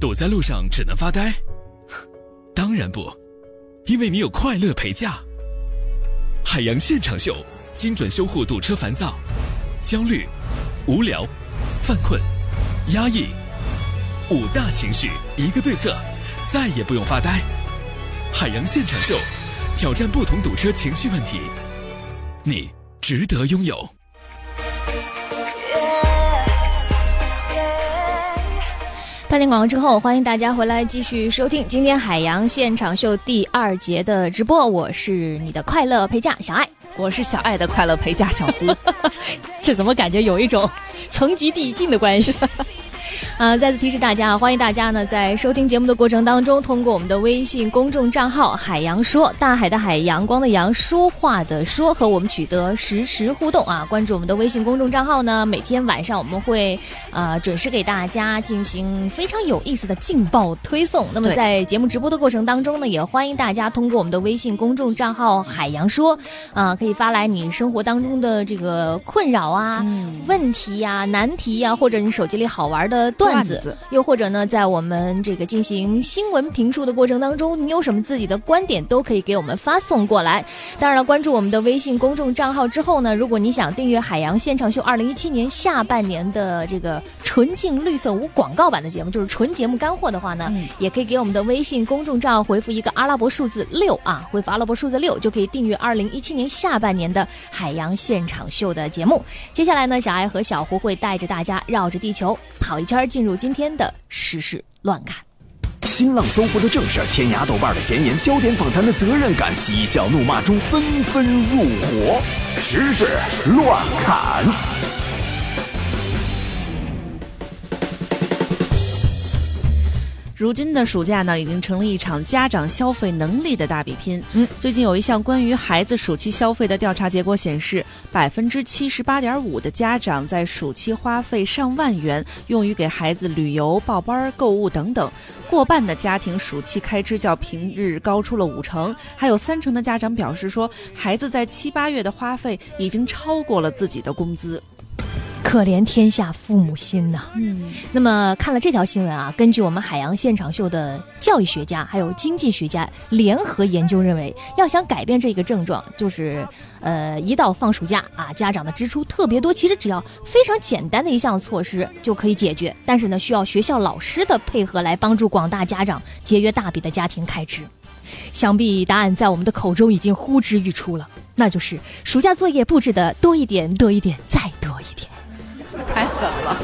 堵在路上只能发呆？当然不，因为你有快乐陪驾。海洋现场秀，精准修护堵车烦躁、焦虑、无聊、犯困、压抑五大情绪，一个对策，再也不用发呆。海洋现场秀，挑战不同堵车情绪问题，你值得拥有。半点广告之后，欢迎大家回来继续收听今天海洋现场秀第二节的直播。我是你的快乐陪嫁小爱，我是小爱的快乐陪嫁小胡。这怎么感觉有一种层级递进的关系？啊！再次提示大家啊，欢迎大家呢在收听节目的过程当中，通过我们的微信公众账号“海洋说”，大海的海，阳光的阳，说话的说，和我们取得实时互动啊！关注我们的微信公众账号呢，每天晚上我们会呃准时给大家进行非常有意思的劲爆推送。那么在节目直播的过程当中呢，也欢迎大家通过我们的微信公众账号“海洋说”啊，可以发来你生活当中的这个困扰啊、问题呀、难题呀，或者你手机里好玩的段。段子，又或者呢，在我们这个进行新闻评述的过程当中，你有什么自己的观点，都可以给我们发送过来。当然了，关注我们的微信公众账号之后呢，如果你想订阅《海洋现场秀》二零一七年下半年的这个纯净绿色无广告版的节目，就是纯节目干货的话呢，也可以给我们的微信公众账号回复一个阿拉伯数字六啊，回复阿拉伯数字六就可以订阅二零一七年下半年的《海洋现场秀》的节目。接下来呢，小爱和小胡会带着大家绕着地球跑一圈进。入今天的时事乱侃，新浪搜狐的正事，天涯豆瓣的闲言，焦点访谈的责任感，嬉笑怒骂中纷纷入伙，时事乱侃。如今的暑假呢，已经成了一场家长消费能力的大比拼。嗯，最近有一项关于孩子暑期消费的调查结果显示，百分之七十八点五的家长在暑期花费上万元用于给孩子旅游、报班、购物等等。过半的家庭暑期开支较平日高出了五成，还有三成的家长表示说，孩子在七八月的花费已经超过了自己的工资。可怜天下父母心呐。嗯，那么看了这条新闻啊，根据我们海洋现场秀的教育学家还有经济学家联合研究认为，要想改变这个症状，就是呃，一到放暑假啊，家长的支出特别多，其实只要非常简单的一项措施就可以解决。但是呢，需要学校老师的配合来帮助广大家长节约大笔的家庭开支。想必答案在我们的口中已经呼之欲出了，那就是暑假作业布置的多一点，多一点，再多一点。太狠了，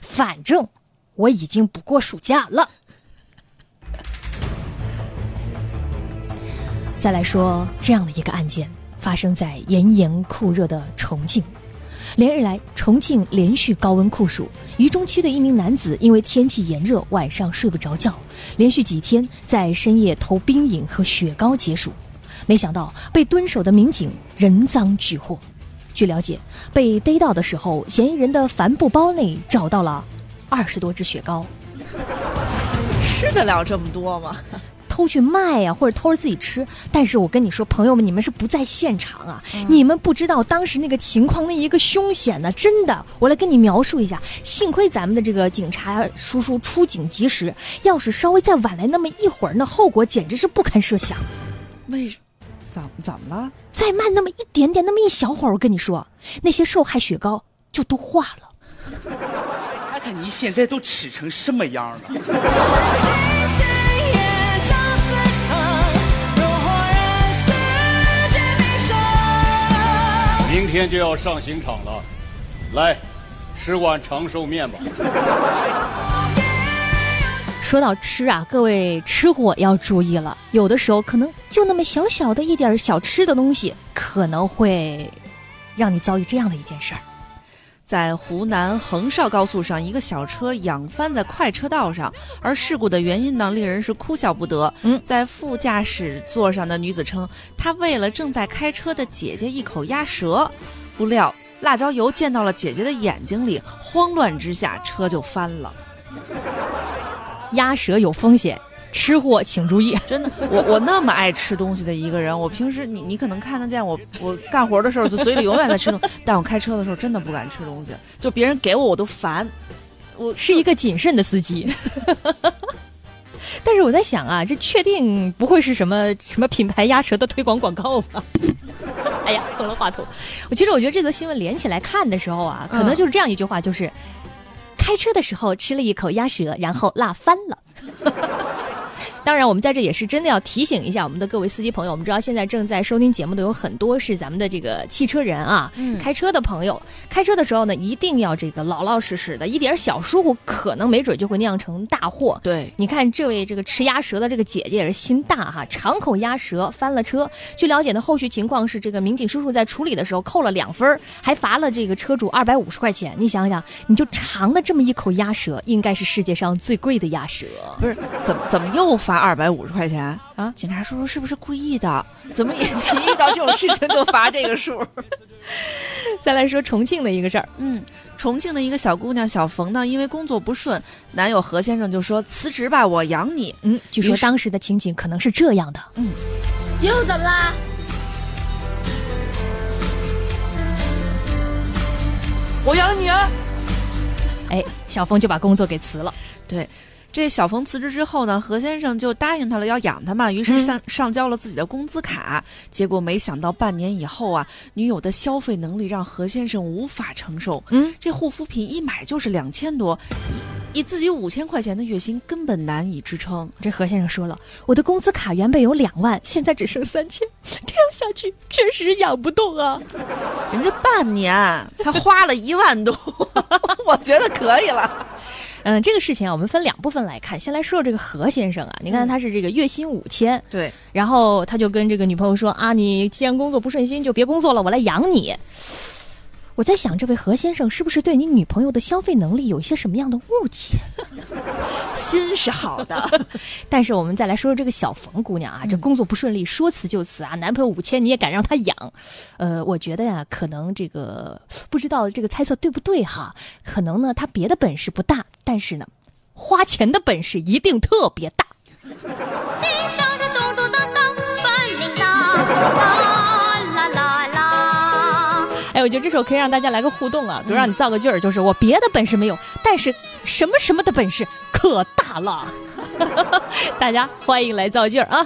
反正我已经不过暑假了。再来说这样的一个案件，发生在炎炎酷热的重庆。连日来，重庆连续高温酷暑，渝中区的一名男子因为天气炎热，晚上睡不着觉，连续几天在深夜偷冰饮和雪糕解暑，没想到被蹲守的民警人赃俱获。据了解，被逮到的时候，嫌疑人的帆布包内找到了二十多只雪糕。吃得了这么多吗？偷去卖呀，或者偷着自己吃？但是我跟你说，朋友们，你们是不在现场啊，你们不知道当时那个情况，那一个凶险呢，真的。我来跟你描述一下，幸亏咱们的这个警察叔叔出警及时，要是稍微再晚来那么一会儿，那后果简直是不堪设想。为？怎怎么了？再慢那么一点点，那么一小会儿，我跟你说，那些受害雪糕就都化了。看看你现在都吃成什么样了！明天就要上刑场了，来，吃碗长寿面吧。说到吃啊，各位吃货要注意了，有的时候可能就那么小小的一点小吃的东西，可能会让你遭遇这样的一件事儿。在湖南衡绍高速上，一个小车仰翻在快车道上，而事故的原因呢，令人是哭笑不得。嗯，在副驾驶座上的女子称，她为了正在开车的姐姐一口鸭舌，不料辣椒油溅到了姐姐的眼睛里，慌乱之下车就翻了。鸭舌有风险，吃货请注意。真的，我我那么爱吃东西的一个人，我平时你你可能看得见我，我干活的时候就嘴里永远在吃东西，但我开车的时候真的不敢吃东西，就别人给我我都烦。我是一个谨慎的司机。但是我在想啊，这确定不会是什么什么品牌鸭舌的推广广告吧？哎呀，碰了话筒。我其实我觉得这则新闻连起来看的时候啊，可能就是这样一句话，就是开车的时候吃了一口鸭舌，然后辣翻了。当然，我们在这也是真的要提醒一下我们的各位司机朋友。我们知道现在正在收听节目的有很多是咱们的这个汽车人啊，嗯开车的朋友，开车的时候呢，一定要这个老老实实的，一点小疏忽可能没准就会酿成大祸。对，你看这位这个吃鸭舌的这个姐姐也是心大哈，长口鸭舌翻了车。据了解呢，后续情况是这个民警叔叔在处理的时候扣了两分，还罚了这个车主二百五十块钱。你想想，你就尝了这么一口鸭舌，应该是世界上最贵的鸭舌。不是怎么怎么又罚二百五十块钱啊警察叔叔是不是故意的？怎么也一遇到这种事情就罚这个数？再来说重庆的一个事儿，嗯，重庆的一个小姑娘小冯呢，因为工作不顺，男友何先生就说辞职吧，我养你。嗯，据说当时的情景可能是这样的。嗯又怎么啦？我养你啊！哎，小峰就把工作给辞了。对，这小冯辞职之后呢，何先生就答应他了要养他嘛，于是上、上交了自己的工资卡。结果没想到半年以后啊，女友的消费能力让何先生无法承受。嗯，这护肤品一买就是两千多，以以自己五千块钱的月薪根本难以支撑。这何先生说了，我的工资卡原本有两万，现在只剩三千，这样下去确实养不动啊。人家半年才花了一万多，我觉得可以了。嗯，这个事情啊，我们分两部分来看。先来说说这个何先生啊，你看他是这个月薪五千，对，然后他就跟这个女朋友说啊，你既然工作不顺心，就别工作了，我来养你。我在想，这位何先生是不是对你女朋友的消费能力有一些什么样的误解？心是好的。但是我们再来说说这个小冯姑娘啊，这工作不顺利，说辞就辞啊，男朋友五千你也敢让他养？呃，我觉得呀，可能这个不知道这个猜测对不对哈？可能呢，他别的本事不大，但是呢，花钱的本事一定特别大。我觉得这首可以让大家来个互动啊，比如让你造个句儿，就是我别的本事没有，但是什么什么的本事可大了。大家欢迎来造句儿啊！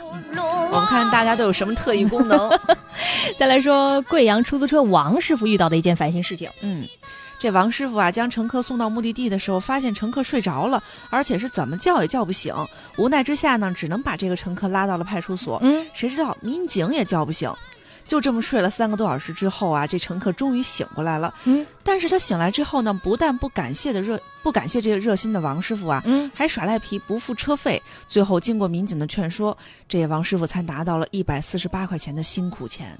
我们看大家都有什么特异功能。再来说贵阳出租车王师傅遇到的一件烦心事情。嗯，这王师傅啊，将乘客送到目的地的时候，发现乘客睡着了，而且是怎么叫也叫不醒。无奈之下呢，只能把这个乘客拉到了派出所。嗯，谁知道民警也叫不醒，就这么睡了三个多小时之后啊，这乘客终于醒过来了。嗯，但是他醒来之后呢，不但不感谢的热，不感谢这个热心的王师傅啊，嗯，还耍赖皮不付车费。最后经过民警的劝说，这王师傅才拿到了一百四十八块钱的辛苦钱。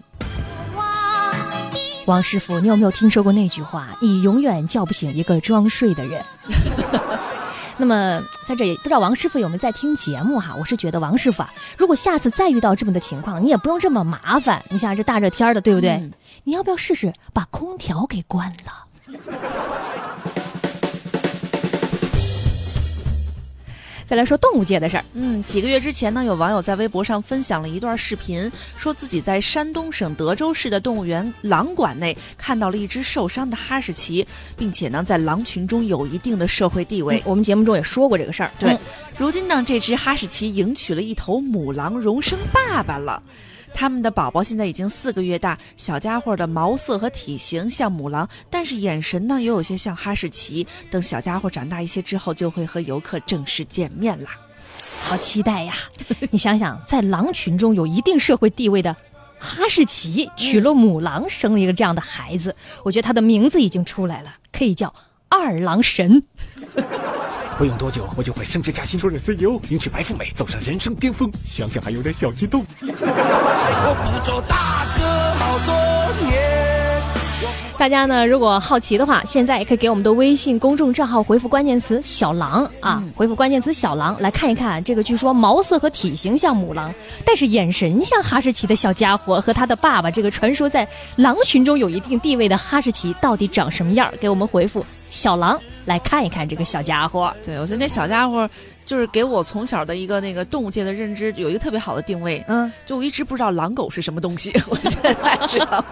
王师傅，你有没有听说过那句话？你永远叫不醒一个装睡的人。那么，在这也不知道王师傅有没有在听节目哈？我是觉得王师傅啊，如果下次再遇到这么的情况，你也不用这么麻烦。你想这大热天的，对不对？嗯你要不要试试把空调给关了？再来说动物界的事儿，嗯，几个月之前呢，有网友在微博上分享了一段视频，说自己在山东省德州市的动物园狼馆内看到了一只受伤的哈士奇，并且呢，在狼群中有一定的社会地位。我们节目中也说过这个事儿。对嗯，如今呢，这只哈士奇迎娶了一头母狼，荣升爸爸了。他们的宝宝现在已经四个月大，小家伙的毛色和体型像母狼，但是眼神呢也有些像哈士奇。等小家伙长大一些之后，就会和游客正式见面啦。好期待呀！你想想，在狼群中有一定社会地位的哈士奇娶了母狼，生了一个这样的孩子，我觉得他的名字已经出来了，可以叫二郎神。不用多久，我就会升职加薪，出任 CEO，迎娶白富美，走上人生巅峰。想想还有点小激动。我不做大哥好多年。大家呢，如果好奇的话，现在也可以给我们的微信公众账号回复关键词“小狼”啊，回复关键词“小狼”来看一看这个据说毛色和体型像母狼，但是眼神像哈士奇的小家伙和他的爸爸这个传说在狼群中有一定地位的哈士奇到底长什么样？给我们回复“小狼”来看一看这个小家伙。对，我觉得那小家伙就是给我从小的一个那个动物界的认知有一个特别好的定位。嗯，就我一直不知道狼狗是什么东西，我现在 知道了。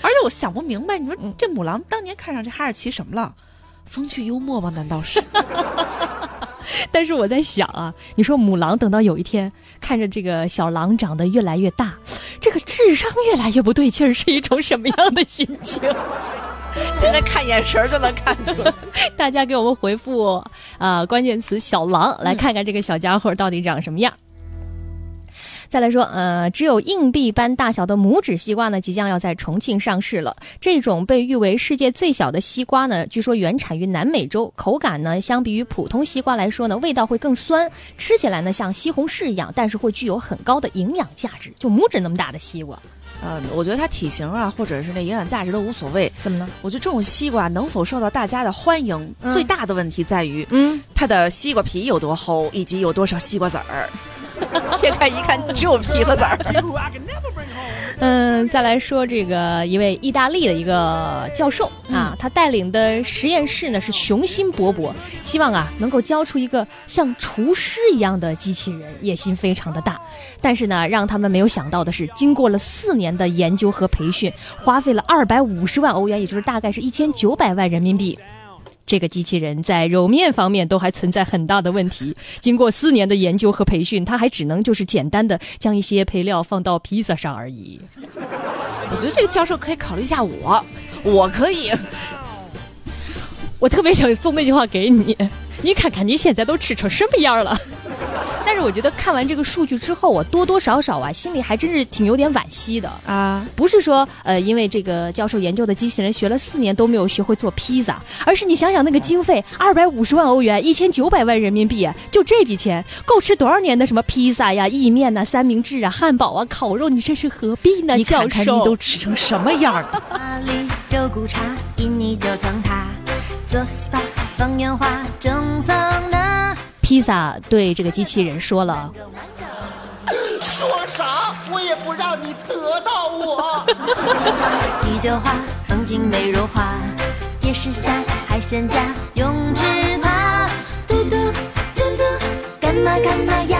而且我想不明白，你说嗯这母狼当年看上这哈士奇什么了？风趣幽默吗？难道是？但是我在想啊，你说母狼等到有一天看着这个小狼长得越来越大，这个智商越来越不对劲儿，是一种什么样的心情？看眼神儿就能看出来。大家给我们回复呃关键词“小狼”，来看看这个小家伙到底长什么样。再来说，呃，只有硬币般大小的拇指西瓜呢，即将要在重庆上市了。这种被誉为世界最小的西瓜呢，据说原产于南美洲，口感呢，相比于普通西瓜来说呢，味道会更酸，吃起来呢像西红柿一样，但是会具有很高的营养价值。就拇指那么大的西瓜，呃，我觉得它体型啊，或者是那营养价值都无所谓。怎么呢？我觉得这种西瓜能否受到大家的欢迎，嗯最大的问题在于嗯，它的西瓜皮有多厚，以及有多少西瓜籽儿。切开一看，只有皮和籽儿。嗯，再来说这个一位意大利的一个教授啊，他带领的实验室呢是雄心勃勃，希望啊能够教出一个像厨师一样的机器人，野心非常的大。但是呢，让他们没有想到的是，经过了四年的研究和培训，花费了二百五十万欧元，也就是大概是一千九百万人民币。这个机器人在揉面方面都还存在很大的问题。经过四年的研究和培训，它还只能就是简单的将一些配料放到披萨上而已。我觉得这个教授可以考虑一下我，我可以。我特别想送那句话给你，你看看你现在都吃成什么样了。但是我觉得看完这个数据之后，我多多少少啊，心里还真是挺有点惋惜的。啊，不是说呃，因为这个教授研究的机器人学了四年都没有学会做披萨，而是你想想那个经费，二百五十万欧元，一千九百万人民币啊，就这笔钱够吃多少年的什么披萨呀、意面呐、三明治啊、汉堡啊、烤肉，你这是何必呢？你教授看看你都吃成什么样了？哪里肉骨茶，印尼九层塔，做 SPA 放烟花，正藏呢。披萨对这个机器人说了。说啥我也不让你得到我。啤酒花，风景美如画，夜市下海鲜架，泳池趴，嘟嘟嘟嘟，干嘛干嘛呀？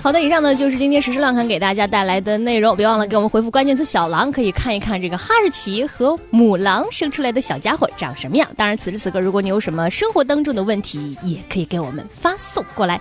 好的，以上呢就是今天实时乱侃给大家带来的内容。别忘了给我们回复关键词“小狼”，可以看一看这个哈士奇和母狼生出来的小家伙长什么样。当然，此时此刻，如果你有什么生活当中的问题，也可以给我们发送过来。